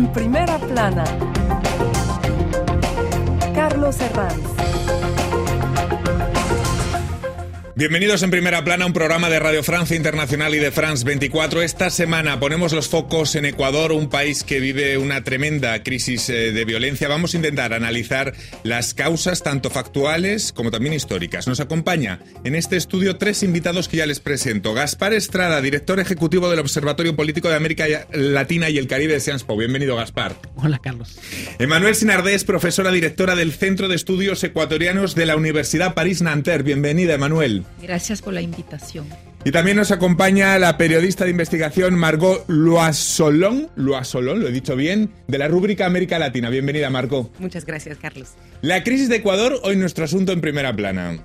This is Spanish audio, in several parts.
En primera plana, Carlos Herranz. Bienvenidos en Primera Plana, un programa de Radio Francia Internacional y de France 24. Esta semana ponemos los focos en Ecuador, un país que vive una tremenda crisis eh, de violencia. Vamos a intentar analizar las causas tanto factuales como también históricas. Nos acompaña en este estudio tres invitados que ya les presento. Gaspar Estrada, director ejecutivo del Observatorio Político de América Latina y el Caribe de Sciences Bienvenido, Gaspar. Hola, Carlos. Emanuel Sinardés, profesora directora del Centro de Estudios Ecuatorianos de la Universidad París-Nanterre. Bienvenida, Emanuel. Gracias por la invitación. Y también nos acompaña la periodista de investigación Margot Loasolón, Loasolón, lo he dicho bien, de la rúbrica América Latina. Bienvenida, Margot. Muchas gracias, Carlos. La crisis de Ecuador, hoy nuestro asunto en primera plana.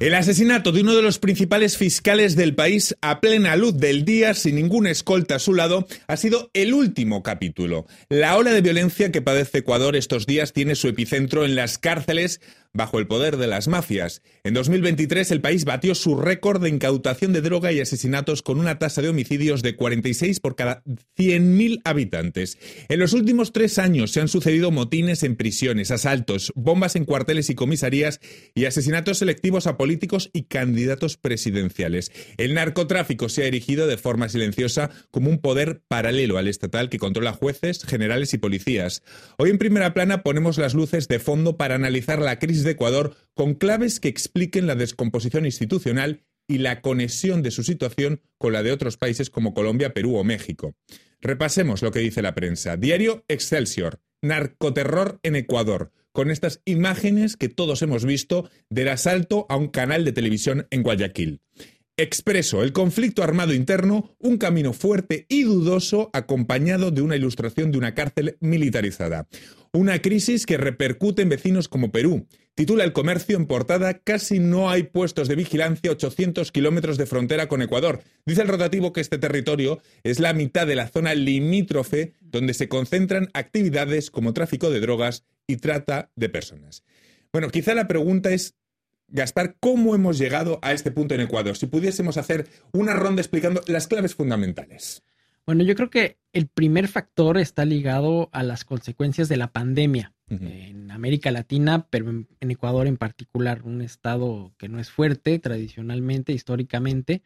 El asesinato de uno de los principales fiscales del país a plena luz del día, sin ninguna escolta a su lado, ha sido el último capítulo. La ola de violencia que padece Ecuador estos días tiene su epicentro en las cárceles bajo el poder de las mafias. En 2023 el país batió su récord de incautación de droga y asesinatos con una tasa de homicidios de 46 por cada 100.000 habitantes. En los últimos tres años se han sucedido motines en prisiones, asaltos, bombas en cuarteles y comisarías y asesinatos selectivos a políticos y candidatos presidenciales. El narcotráfico se ha erigido de forma silenciosa como un poder paralelo al estatal que controla jueces, generales y policías. Hoy en primera plana ponemos las luces de fondo para analizar la crisis de Ecuador con claves que expliquen la descomposición institucional y la conexión de su situación con la de otros países como Colombia, Perú o México. Repasemos lo que dice la prensa. Diario Excelsior. Narcoterror en Ecuador, con estas imágenes que todos hemos visto del asalto a un canal de televisión en Guayaquil. Expreso, el conflicto armado interno, un camino fuerte y dudoso acompañado de una ilustración de una cárcel militarizada. Una crisis que repercute en vecinos como Perú, Titula El Comercio en portada, casi no hay puestos de vigilancia 800 kilómetros de frontera con Ecuador. Dice el rotativo que este territorio es la mitad de la zona limítrofe donde se concentran actividades como tráfico de drogas y trata de personas. Bueno, quizá la pregunta es, Gaspar, ¿cómo hemos llegado a este punto en Ecuador? Si pudiésemos hacer una ronda explicando las claves fundamentales. Bueno, yo creo que el primer factor está ligado a las consecuencias de la pandemia en América Latina, pero en, Ecuador en particular, un estado que no es fuerte tradicionalmente, históricamente,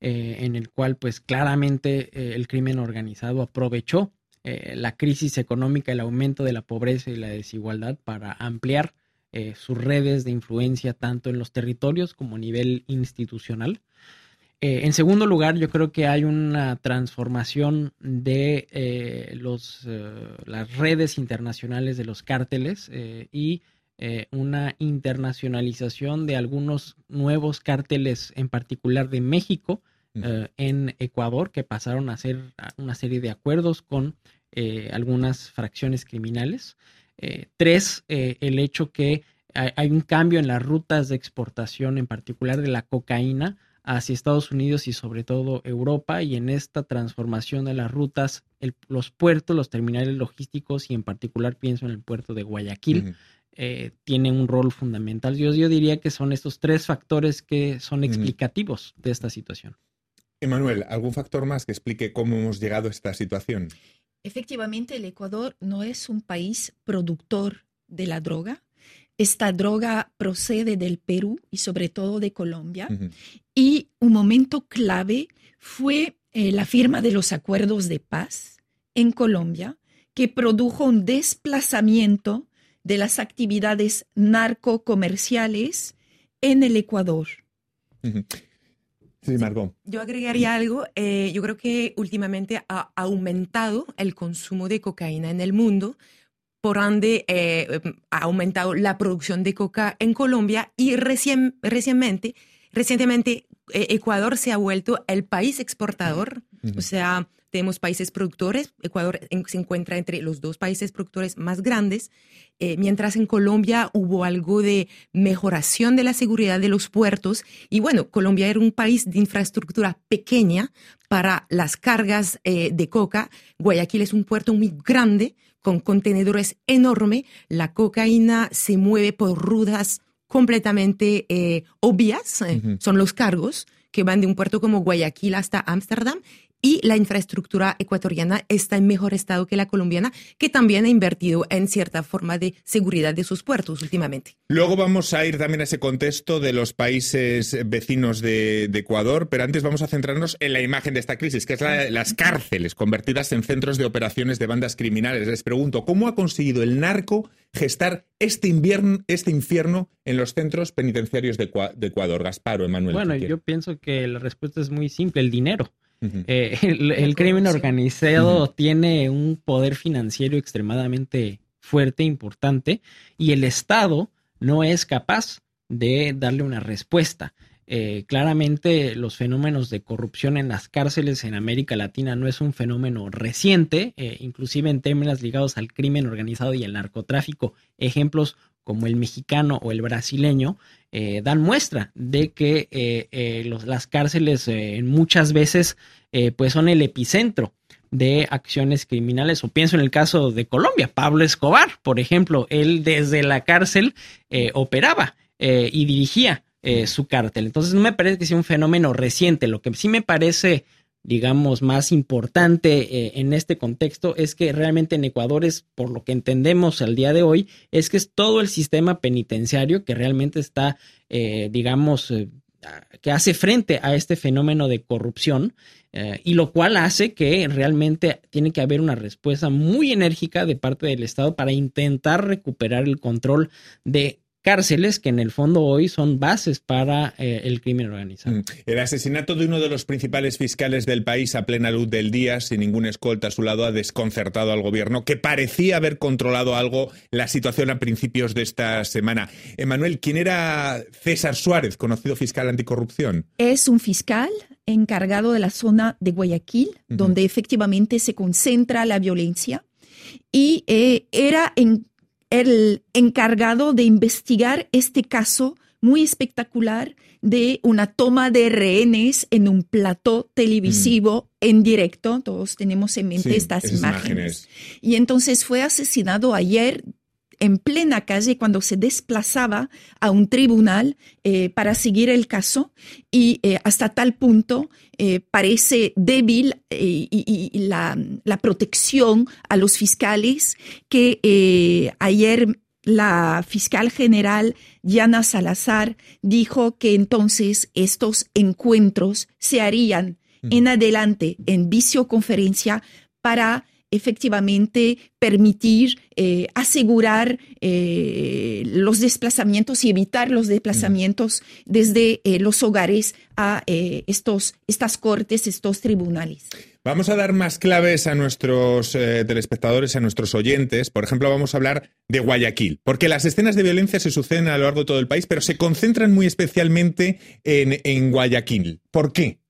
eh, en el cual pues claramente eh, el crimen organizado aprovechó eh, la crisis económica, el aumento de la pobreza y la desigualdad para ampliar sus redes de influencia tanto en los territorios como a nivel institucional. Eh, en segundo lugar, yo creo que hay una transformación de eh, los, eh, las redes internacionales de los cárteles y una internacionalización de algunos nuevos cárteles, en particular de México, en Ecuador, que pasaron a hacer una serie de acuerdos con algunas fracciones criminales. tres, el hecho que hay un cambio en las rutas de exportación, en particular de la cocaína, hacia Estados Unidos y sobre todo Europa y en esta transformación de las rutas, los puertos, los terminales logísticos y en particular pienso en el puerto de Guayaquil, eh, tienen un rol fundamental. Yo, yo diría que son estos tres factores que son explicativos de esta situación. Emanuel, ¿algún factor más que explique cómo hemos llegado a esta situación? Efectivamente, el Ecuador no es un país productor de la droga, esta droga procede del Perú y sobre todo de Colombia. Y un momento clave fue eh, la firma de los acuerdos de paz en Colombia, que produjo un desplazamiento de las actividades narcocomerciales en el Ecuador. Sí, Margot. Yo agregaría algo. Eh, yo creo que últimamente ha aumentado el consumo de cocaína en el mundo por ende eh, ha aumentado la producción de coca en Colombia y recientemente, recientemente eh, Ecuador se ha vuelto el país exportador, o sea, tenemos países productores, Ecuador se encuentra entre los dos países productores más grandes, eh, mientras en Colombia hubo algo de mejoración de la seguridad de los puertos. Y bueno, Colombia era un país de infraestructura pequeña para las cargas de coca, Guayaquil es un puerto muy grande, con contenedores enormes. La cocaína se mueve por rutas completamente eh, obvias, eh, son los cargos que van de un puerto como Guayaquil hasta Ámsterdam y la infraestructura ecuatoriana está en mejor estado que la colombiana, que también ha invertido en cierta forma de seguridad de sus puertos últimamente. Luego vamos a ir también a ese contexto de los países vecinos de, Ecuador, pero antes vamos a centrarnos en la imagen de esta crisis, que es la, las cárceles convertidas en centros de operaciones de bandas criminales. Les pregunto, ¿cómo ha conseguido el narco gestar este, invierno, este infierno en los centros penitenciarios de, Ecuador? Gasparo, Emanuel. Bueno, yo pienso que la respuesta es muy simple, el dinero. Eh, el, crimen organizado tiene un poder financiero extremadamente fuerte, importante, y el Estado no es capaz de darle una respuesta. Eh, claramente los fenómenos de corrupción en las cárceles en América Latina no es un fenómeno reciente, eh, inclusive en términos ligados al crimen organizado y el narcotráfico, ejemplos como el mexicano o el brasileño, eh, dan muestra de que eh, eh, las cárceles muchas veces pues son el epicentro de acciones criminales o pienso en el caso de Colombia, Pablo Escobar, por ejemplo, él desde la cárcel operaba y dirigía su cártel. Entonces no me parece que sea un fenómeno reciente, lo que sí me parece digamos, más importante eh, en este contexto es que realmente en Ecuador es, por lo que entendemos al día de hoy, es que es todo el sistema penitenciario que realmente está, eh, digamos, eh, que hace frente a este fenómeno de corrupción y lo cual hace que realmente tiene que haber una respuesta muy enérgica de parte del Estado para intentar recuperar el control de cárceles que en el fondo hoy son bases para eh, el crimen organizado. Mm. El asesinato de uno de los principales fiscales del país a plena luz del día, sin ninguna escolta a su lado, ha desconcertado al gobierno, que parecía haber controlado algo la situación a principios de esta semana. Emanuel, ¿quién era César Suárez, conocido fiscal anticorrupción? Es un fiscal encargado de la zona de Guayaquil, donde efectivamente se concentra la violencia, y eh, era en el encargado de investigar este caso muy espectacular de una toma de rehenes en un plató televisivo mm. en directo. Todos tenemos en mente estas imágenes. Y entonces fue asesinado ayer en plena calle cuando se desplazaba a un tribunal eh, para seguir el caso y eh, hasta tal punto eh, parece débil y, la, la, protección a los fiscales que ayer la fiscal general Yana Salazar dijo que entonces estos encuentros se harían en adelante en visioconferencia para efectivamente permitir eh, asegurar eh, los desplazamientos y evitar los desplazamientos desde eh, los hogares a estos, estas cortes, estos tribunales. Vamos a dar más claves a nuestros telespectadores, a nuestros oyentes. Por ejemplo, vamos a hablar de Guayaquil, porque las escenas de violencia se suceden a lo largo de todo el país, pero se concentran muy especialmente en, en Guayaquil. ¿Por qué?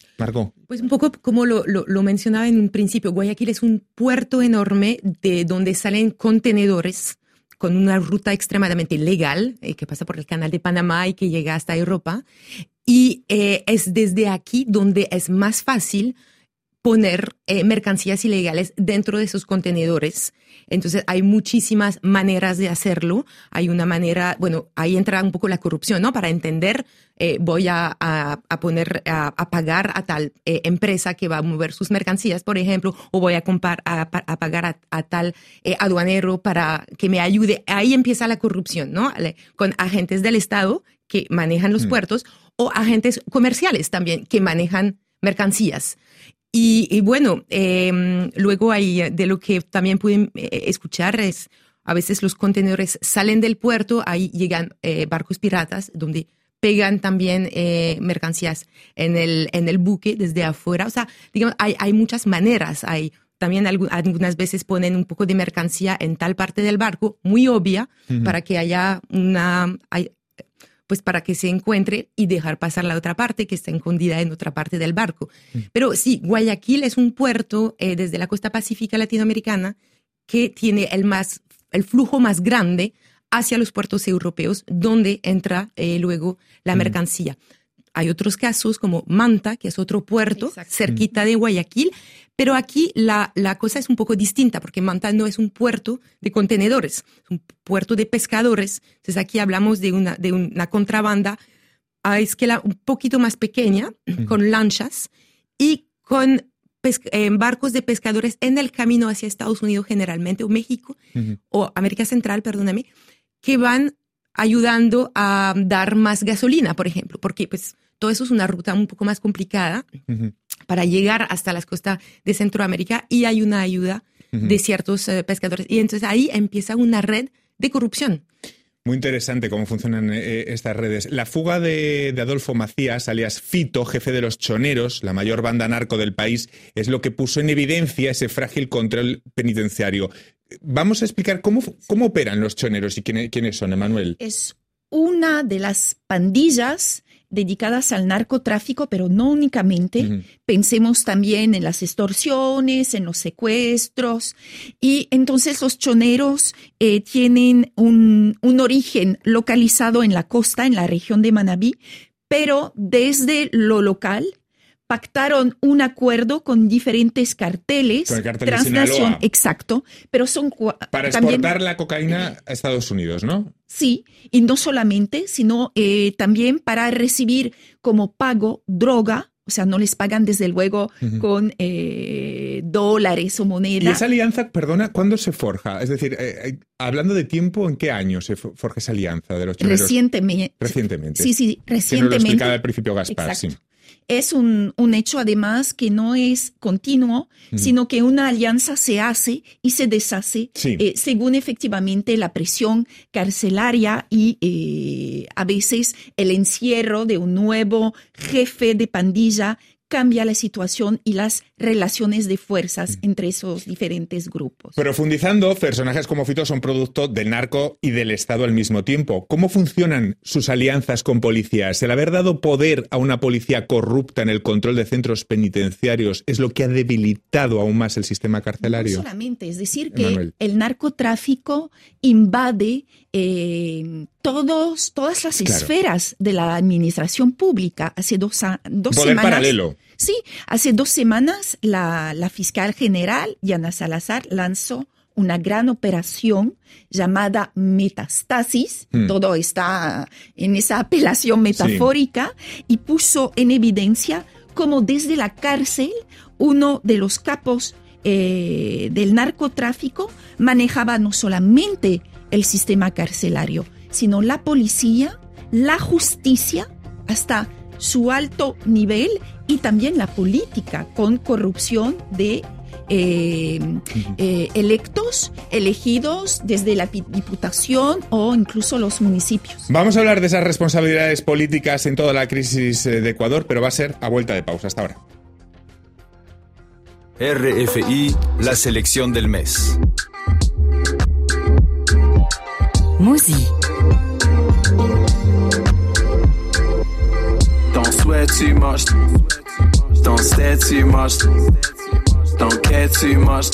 Pues un poco como lo, lo, mencionaba en un principio, Guayaquil es un puerto enorme de donde salen contenedores con una ruta extremadamente legal eh, que pasa por el canal de Panamá y que llega hasta Europa. Y eh, es desde aquí donde es más fácil poner eh, mercancías ilegales dentro de esos contenedores. Entonces hay muchísimas maneras de hacerlo. Hay una manera, bueno, ahí entra un poco la corrupción, ¿no? Para entender, eh, voy a, a, poner, a, pagar a tal eh, empresa que va a mover sus mercancías, por ejemplo, o voy a, comprar, a, pagar a, tal aduanero para que me ayude. Ahí empieza la corrupción, ¿no? Con agentes del Estado que manejan los mm. puertos o agentes comerciales también que manejan mercancías. Y, bueno, em, luego hay eh, de lo que también pueden eh, escuchar es a veces los contenedores salen del puerto, ahí llegan eh, barcos piratas donde pegan también mercancías en el, en el buque desde afuera. O sea, digamos, hay, hay muchas maneras. Hay también algunas veces ponen un poco de mercancía en tal parte del barco, muy obvia, para que haya una, pues para que se encuentre y dejar pasar la otra parte que está escondida en otra parte del barco. Mm. Pero sí, Guayaquil es un puerto eh, desde la costa pacífica latinoamericana que tiene el, más, el flujo más grande hacia los puertos europeos, donde entra eh, luego la mm. mercancía. Hay otros casos como Manta, que es otro puerto cerquita de Guayaquil, pero aquí la, la, cosa es un poco distinta porque Manta no es un puerto de contenedores, es un puerto de pescadores. Entonces aquí hablamos de una, de una contrabanda a escala un poquito más pequeña, con lanchas y con eh, barcos de pescadores en el camino hacia Estados Unidos generalmente, o México, o América Central, perdóname, que van ayudando a dar más gasolina, por ejemplo, porque pues todo eso es una ruta un poco más complicada para llegar hasta las costas de Centroamérica y hay una ayuda de ciertos eh, pescadores. Y entonces ahí empieza una red de corrupción. Muy interesante cómo funcionan eh, estas redes. La fuga de, Adolfo Macías, alias Fito, jefe de los choneros, la mayor banda narco del país, es lo que puso en evidencia ese frágil control penitenciario. Vamos a explicar cómo, cómo operan los choneros y quiénes, quiénes son, Emanuel. Es una de las pandillas dedicadas al narcotráfico, pero no únicamente. Pensemos también en las extorsiones, en los secuestros. Y entonces los choneros eh, tienen un, un origen localizado en la costa, en la región de Manabí, pero desde lo local pactaron un acuerdo con diferentes carteles. Con el exacto, pero son para exportar la cocaína a Estados Unidos, ¿no? Sí, y no solamente, sino eh, también para recibir como pago droga. O sea, no les pagan desde luego con eh, dólares o monedas. ¿Y esa alianza, perdona, cuándo se forja? Es decir, eh, hablando de tiempo, ¿en qué año se forja esa alianza de los Recientemente. Recientemente. Sí, sí, recientemente. Que lo explicaba al principio Gaspar, sí es un, un, hecho además que no es continuo, sino que una alianza se hace y se deshace eh, según efectivamente la presión carcelaria y eh, a veces el encierro de un nuevo jefe de pandilla cambia la situación y las relaciones de fuerzas entre esos diferentes grupos. Profundizando, personajes como Fito son producto del narco y del Estado al mismo tiempo. ¿Cómo funcionan sus alianzas con policías? ¿El haber dado poder a una policía corrupta en el control de centros penitenciarios es lo que ha debilitado aún más el sistema carcelario? No solamente, es decir, que el narcotráfico invade eh, todos, todas las esferas de la administración pública. Hace dos, dos Poder paralelo. Sí, hace dos semanas la, fiscal general, Yana Salazar, lanzó una gran operación llamada Metastasis, hmm. todo está en esa apelación metafórica, y puso en evidencia cómo desde la cárcel uno de los capos eh, del narcotráfico manejaba no solamente el sistema carcelario, sino la policía, la justicia, hasta su alto nivel y también la política con corrupción de eh, eh, electos, elegidos desde la diputación o incluso los municipios. Vamos a hablar de esas responsabilidades políticas en toda la crisis eh, de Ecuador, pero va a ser a vuelta de pausa. Hasta ahora. RFI, la selección del mes. Musi. sweat too much. Don't stare too much. Don't care too much.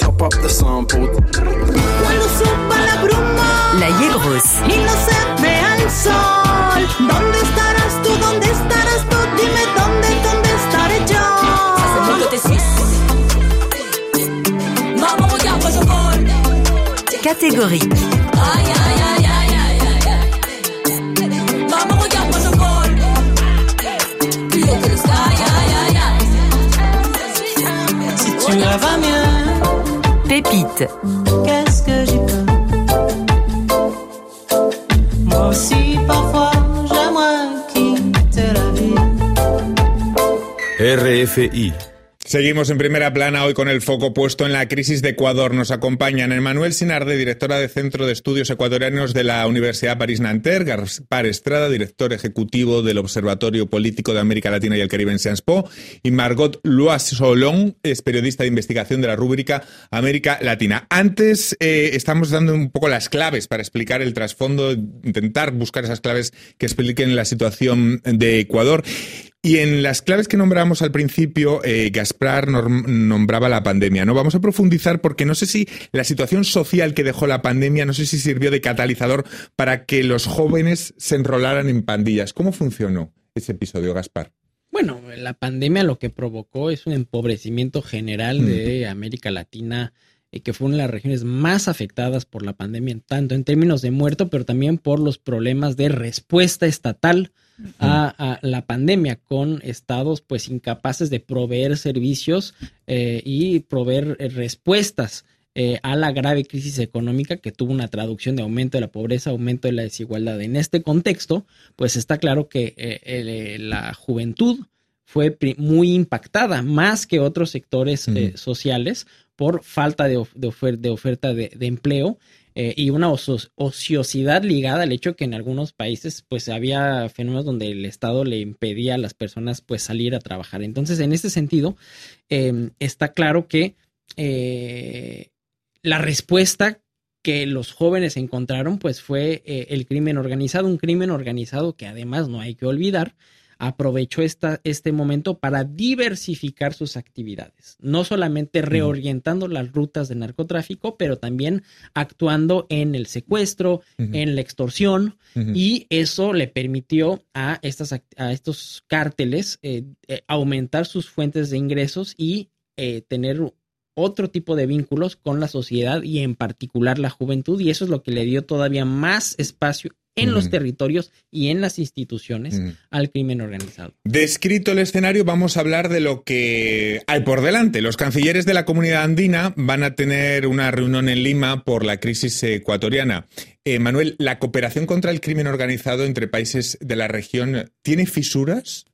Top up the sample. Cuando suba la bruma. La Yelros. Gol. Si tu vas mieux, Pépite. Qu'est-ce que j'y peux? Moi aussi, parfois, j'aimerais quitter la vie. RFI Seguimos en primera plana hoy con el foco puesto en la crisis de Ecuador. Nos acompañan Emanuel Sinarde, directora de Centro de Estudios Ecuatorianos de la Universidad París-Nanterre, Gaspar Estrada, director ejecutivo del Observatorio Político de América Latina y el Caribe en Sciences Po, y Margot Loisolon, es periodista de investigación de la rúbrica América Latina. Antes eh, estamos dando un poco las claves para explicar el trasfondo, intentar buscar esas claves que expliquen la situación de Ecuador. Y en las claves que nombramos al principio, eh, Gaspar nombraba la pandemia. No vamos a profundizar porque no sé si la situación social que dejó la pandemia, no sé si sirvió de catalizador para que los jóvenes se enrolaran en pandillas. ¿Cómo funcionó ese episodio, Gaspar? Bueno, la pandemia lo que provocó es un empobrecimiento general de América Latina eh, que fue una de las regiones más afectadas por la pandemia, tanto en términos de muerto, pero también por los problemas de respuesta estatal a, a la pandemia, con estados pues incapaces de proveer servicios eh, y proveer eh, respuestas eh, a la grave crisis económica que tuvo una traducción de aumento de la pobreza, aumento de la desigualdad. En este contexto, pues está claro que eh, el, la juventud fue muy impactada, más que otros sectores eh, sociales, por falta de, of- de ofer- de oferta de, de empleo eh, y una ociosidad ligada al hecho que en algunos países pues había fenómenos donde el Estado le impedía a las personas pues salir a trabajar. Entonces, en este sentido, eh, está claro que eh, la respuesta que los jóvenes encontraron pues fue eh, el crimen organizado, un crimen organizado que además no hay que olvidar, aprovechó esta, este momento para diversificar sus actividades, no solamente reorientando las rutas de narcotráfico, pero también actuando en el secuestro, en la extorsión, y eso le permitió a, estas, a estos cárteles eh, eh, aumentar sus fuentes de ingresos y eh, tener otro tipo de vínculos con la sociedad y en particular la juventud y eso es lo que le dio todavía más espacio en los territorios y en las instituciones al crimen organizado. Descrito el escenario, vamos a hablar de lo que hay por delante. Los cancilleres de la comunidad andina van a tener una reunión en Lima por la crisis ecuatoriana. Eh, Manuel, ¿la cooperación contra el crimen organizado entre países de la región tiene fisuras?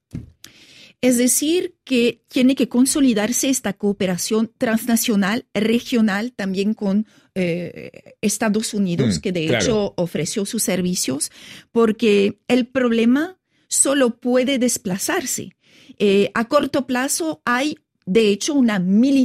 Es decir, que tiene que consolidarse esta cooperación transnacional, regional, también con eh, Estados Unidos, Mm, que de claro. hecho ofreció sus servicios, porque el problema solo puede desplazarse. Eh, a corto plazo hay, de hecho, una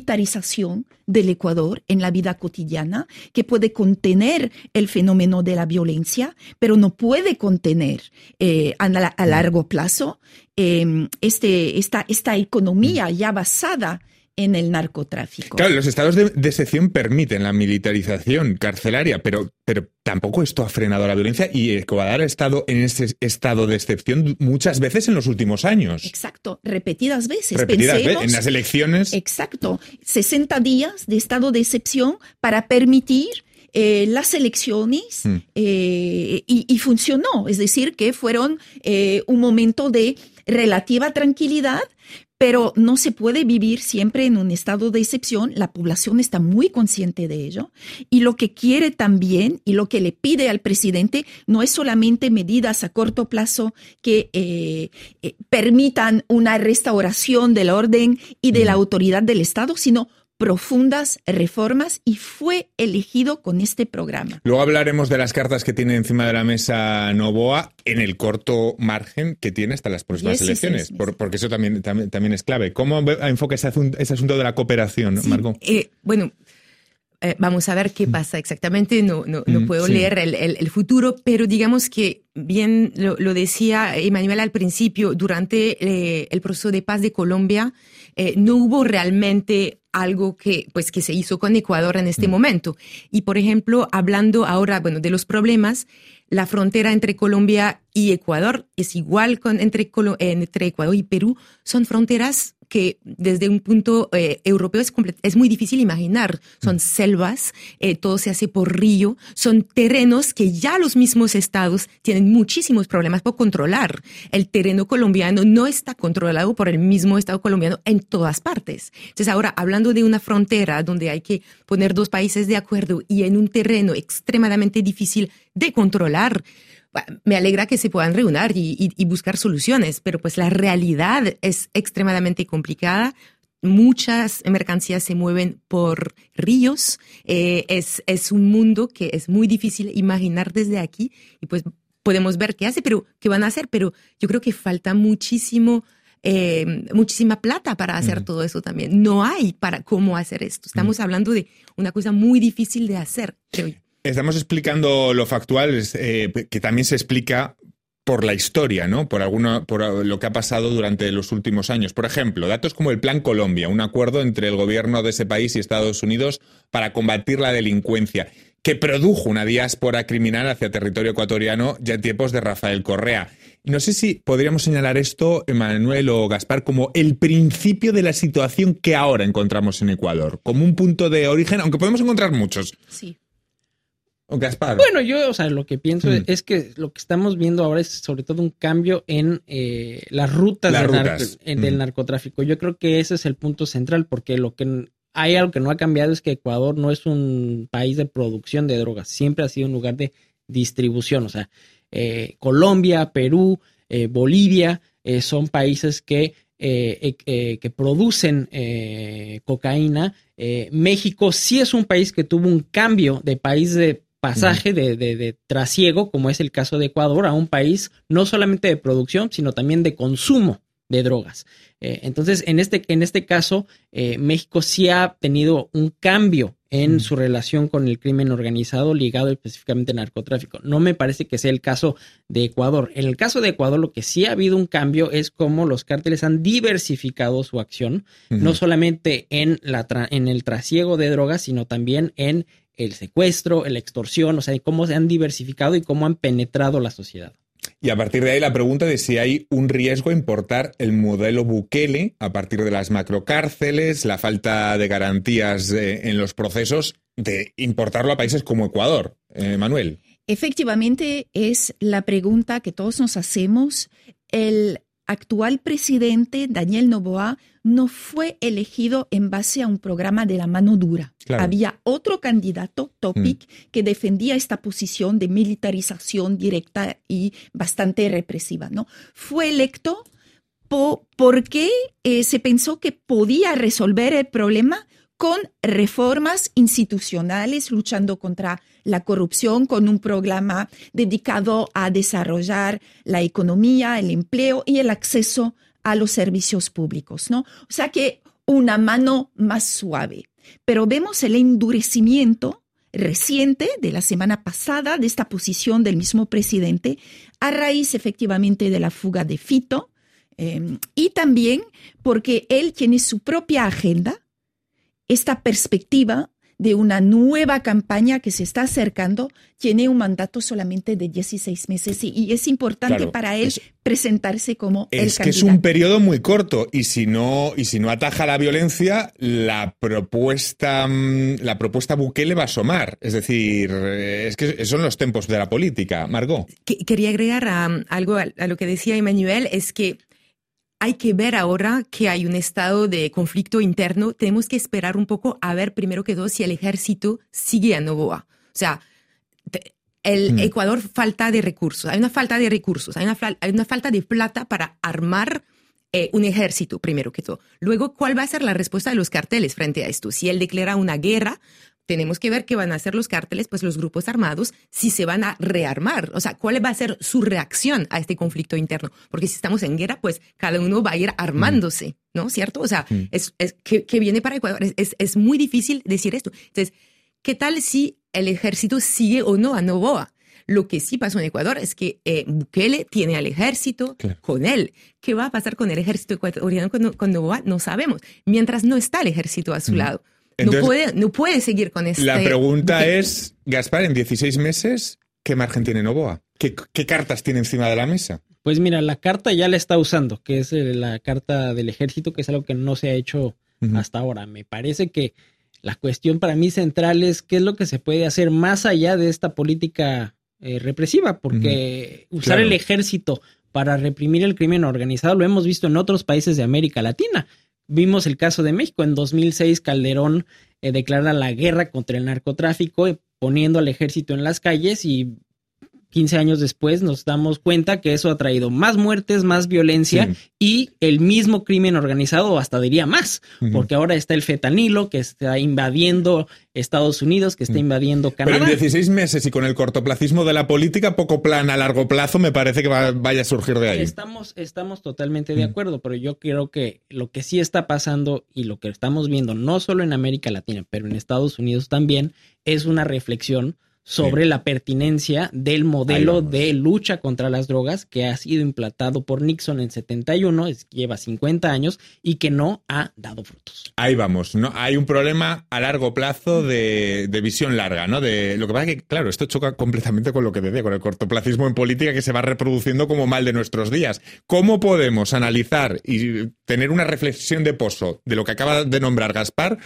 militarización del Ecuador en la vida cotidiana que puede contener el fenómeno de la violencia, pero no puede contener eh, a, la- a largo plazo eh, este, esta, esta economía ya basada en el narcotráfico. Claro, los estados de, de excepción permiten la militarización carcelaria, pero, pero tampoco esto ha frenado la violencia y Ecuador ha estado en ese estado de excepción muchas veces en los últimos años. Exacto, repetidas veces. Repetidas veces, en las elecciones. Exacto, 60 días de estado de excepción para permitir eh, las elecciones Mm. eh, y, y funcionó. Es decir, que fueron eh, un momento de relativa tranquilidad, pero no se puede vivir siempre en un estado de excepción. La población está muy consciente de ello y lo que quiere también y lo que le pide al presidente no es solamente medidas a corto plazo que eh, eh, permitan una restauración del orden y de la autoridad del Estado, sino profundas reformas y fue elegido con este programa. Luego hablaremos de las cartas que tiene encima de la mesa Novoa en el corto margen que tiene hasta las próximas 16 elecciones, meses. por- porque eso también, también, también es clave. ¿Cómo enfoca ese, ese asunto de la cooperación, Sí, Margot? eh, bueno, eh, vamos a ver qué pasa exactamente. No, no, no Mm, puedo sí. leer el, el- el futuro, pero digamos que bien lo, lo decía Emanuel al principio, durante eh, el proceso de paz de Colombia, eh, no hubo realmente algo que, pues, que se hizo con Ecuador en este momento. Y, por ejemplo, hablando ahora, bueno, de los problemas, la frontera entre Colombia y Ecuador es igual con entre, eh, entre Ecuador y Perú. Son fronteras que desde un punto eh, europeo es, es muy difícil imaginar. Son selvas, eh, todo se hace por río, son terrenos que ya los mismos estados tienen muchísimos problemas por controlar. El terreno colombiano no está controlado por el mismo estado colombiano en todas partes. Entonces ahora, hablando de una frontera donde hay que poner dos países de acuerdo y en un terreno extremadamente difícil de controlar, me alegra que se puedan reunir y, y- y buscar soluciones, pero pues la realidad es extremadamente complicada. Muchas mercancías se mueven por ríos. eh, es, es un mundo que es muy difícil imaginar desde aquí y pues podemos ver qué hace, pero qué van a hacer. Pero yo creo que falta muchísimo, eh, muchísima plata para hacer todo eso también. No hay para cómo hacer esto. Estamos hablando de una cosa muy difícil de hacer, creo yo. Estamos explicando lo factual, es, eh, que también se explica por la historia, ¿no? Por alguna, por lo que ha pasado durante los últimos años. Por ejemplo, datos como el Plan Colombia, un acuerdo entre el gobierno de ese país y Estados Unidos para combatir la delincuencia. que produjo una diáspora criminal hacia territorio ecuatoriano ya en tiempos de Rafael Correa. No sé si podríamos señalar esto, Manuel o Gaspar, como el principio de la situación que ahora encontramos en Ecuador, como un punto de origen, aunque podemos encontrar muchos. Sí. O Gaspar. Bueno, yo, o sea, lo que pienso Mm. es que lo que estamos viendo ahora es sobre todo un cambio en eh, las rutas, Las del, narco- rutas. en- del Mm. narcotráfico. Yo creo que ese es el punto central, porque lo que hay algo que no ha cambiado es que Ecuador no es un país de producción de drogas, siempre ha sido un lugar de distribución. O sea, eh, Colombia, Perú, eh, Bolivia son países que, eh, eh, eh, que producen eh, cocaína. México sí es un país que tuvo un cambio de país de pasaje, de, de- de trasiego, como es el caso de Ecuador, a un país no solamente de producción, sino también de consumo de drogas. Eh, entonces, en este, en este caso, eh, México sí ha tenido un cambio en Mm. su relación con el crimen organizado ligado específicamente al narcotráfico. No me parece que sea el caso de Ecuador. En el caso de Ecuador, lo que sí ha habido un cambio es cómo los cárteles han diversificado su acción, no solamente en, la tra- en el trasiego de drogas, sino también en el secuestro, la extorsión, o sea, cómo se han diversificado y cómo han penetrado la sociedad. Y a partir de ahí la pregunta de si hay un riesgo a importar el modelo Bukele a partir de las macrocárceles, la falta de garantías eh, en los procesos, de importarlo a países como Ecuador. Eh, Manuel. Efectivamente, es la pregunta que todos nos hacemos. El actual presidente, Daniel Noboa, no fue elegido en base a un programa de la mano dura. Claro. Había otro candidato, Topic, que defendía esta posición de militarización directa y bastante represiva. ¿no? Fue electo po- porque eh, se pensó que podía resolver el problema con reformas institucionales, luchando contra la corrupción, con un programa dedicado a desarrollar la economía, el empleo y el acceso a los servicios públicos, ¿no? O sea que una mano más suave. Pero vemos el endurecimiento reciente de la semana pasada de esta posición del mismo presidente a raíz efectivamente de la fuga de Fito eh, y también porque él tiene su propia agenda esta perspectiva de una nueva campaña que se está acercando tiene un mandato solamente de 16 meses y, y es importante Claro, para él es- presentarse como el Es que es un periodo muy corto y si no y si no ataja la violencia, la propuesta mm, la propuesta Bukele va a asomar. Es decir, eh, es que son los tiempos de la política. Margot. Que- Quería agregar algo a, a lo que decía Emmanuel, es que hay que ver ahora que hay un estado de conflicto interno. Tenemos que esperar un poco a ver, primero que todo, si el ejército sigue a Novoa. O sea, el Mm. Ecuador falta de recursos. Hay una falta de recursos, hay una, hay una falta de plata para armar eh, un ejército, primero que todo. Luego, ¿cuál va a ser la respuesta de los carteles frente a esto? Si él declara una guerra, tenemos que ver qué van a hacer los cárteles, pues los grupos armados, si se van a rearmar. O sea, ¿cuál va a ser su reacción a este conflicto interno? Porque si estamos en guerra, pues cada uno va a ir armándose, ¿no? ¿Cierto? O sea, Mm. es, es que, que viene para Ecuador. Es, es, es muy difícil decir esto. Entonces, ¿qué tal si el ejército sigue o no a Novoa? Lo que sí pasó en Ecuador es que eh, Bukele tiene al ejército Claro. con él. ¿Qué va a pasar con el ejército ecuatoriano con, con Novoa? No sabemos. Mientras no está el ejército a su Mm. lado. Entonces, no, puede, no puede seguir con este... La pregunta Bukele. es, Gaspar, en 16 meses, ¿qué margen tiene Novoa? ¿Qué, qué cartas tiene encima de la mesa? Pues mira, la carta ya la está usando, que es eh, la carta del ejército, que es algo que no se ha hecho hasta ahora. Me parece que la cuestión para mí central es qué es lo que se puede hacer más allá de esta política eh, represiva, porque usar Claro. el ejército para reprimir el crimen organizado lo hemos visto en otros países de América Latina. Vimos el caso de México. En 2006 Calderón eh, declara la guerra contra el narcotráfico, eh, poniendo al ejército en las calles y 15 años después nos damos cuenta que eso ha traído más muertes, más violencia Sí. y el mismo crimen organizado, hasta diría más, porque ahora está el fetanilo que está invadiendo Estados Unidos, que está invadiendo Pero Canadá. en 16 meses y con el cortoplacismo de la política, poco plan a largo plazo, me parece que va- vaya a surgir de ahí. Estamos, estamos totalmente de acuerdo, pero yo creo que lo que sí está pasando y lo que estamos viendo, no solo en América Latina, pero en Estados Unidos también, es una reflexión sobre la pertinencia del modelo de lucha contra las drogas que ha sido implantado por Nixon en 71, es, lleva 50 años y que no ha dado frutos. Ahí vamos, ¿no? Hay un problema a largo plazo de, de visión larga, ¿no? De, lo que pasa es que, claro, esto choca completamente con lo que decía, con el cortoplacismo en política que se va reproduciendo como mal de nuestros días. ¿Cómo podemos analizar y tener una reflexión de pozo de lo que acaba de nombrar Gaspar?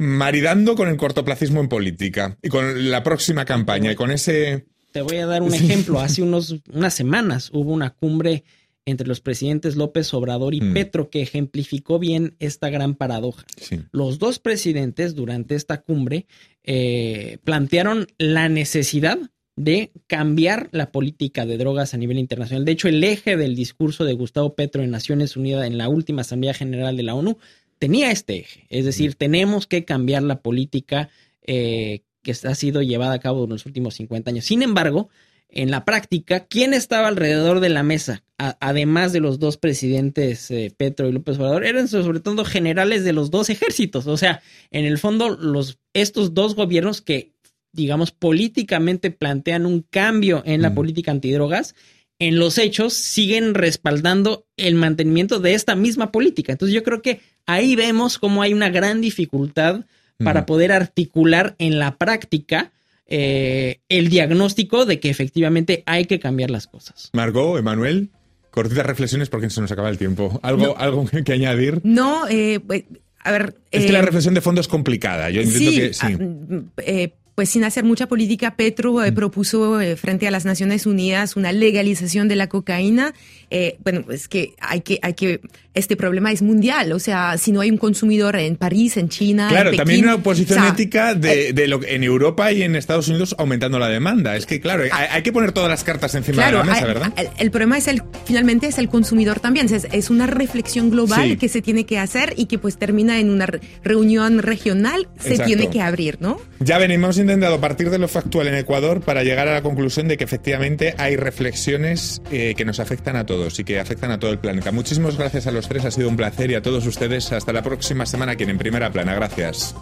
Maridando con el cortoplacismo en política y con la próxima campaña y con ese... Te voy a dar un ejemplo. Hace unos, unas semanas hubo una cumbre entre los presidentes López Obrador y Mm. Petro que ejemplificó bien esta gran paradoja. Sí. Los dos presidentes durante esta cumbre eh, plantearon la necesidad de cambiar la política de drogas a nivel internacional. De hecho, el eje del discurso de Gustavo Petro en Naciones Unidas en la última Asamblea General de la ONU tenía este eje. Es decir, tenemos que cambiar la política eh, que ha sido llevada a cabo en los últimos 50 años. Sin embargo, en la práctica, ¿quién estaba alrededor de la mesa? A- además de los dos presidentes, eh, Petro y López Obrador, eran sobre todo generales de los dos ejércitos. O sea, en el fondo, los, estos dos gobiernos que, digamos, políticamente plantean un cambio en la Mm. política antidrogas, en los hechos siguen respaldando el mantenimiento de esta misma política. Entonces yo creo que ahí vemos cómo hay una gran dificultad para poder articular en la práctica eh, el diagnóstico de que efectivamente hay que cambiar las cosas. Margot, Emanuel, cortitas reflexiones porque se nos acaba el tiempo. ¿Algo, No. algo que, que añadir? No, eh, pues, a ver. Es que eh, la reflexión de fondo es complicada. Yo entiendo sí, que sí. Mm, pues sin hacer mucha política, Petro Mm. eh, propuso eh, frente a las Naciones Unidas una legalización de la cocaína. Eh, bueno, es que hay que, hay que, este problema es mundial. O sea, si no hay un consumidor en París, en China, Claro, en también Pekín, una posición o sea, ética de, de lo que en Europa y en Estados Unidos aumentando la demanda. Es que, claro, hay, hay que poner todas las cartas encima Claro, de la mesa, ¿verdad? El, el problema es el, finalmente es el consumidor también. Es, es una reflexión global Sí. que se tiene que hacer y que pues termina en una re- reunión regional. Se Exacto. tiene que abrir, ¿no? Ya ven, hemos intentado partir de lo factual en Ecuador para llegar a la conclusión de que efectivamente hay reflexiones eh, que nos afectan a todos y que afectan a todo el planeta. Muchísimas gracias a los tres, ha sido un placer y a todos ustedes. Hasta la próxima semana aquí en Primera Plana. Gracias.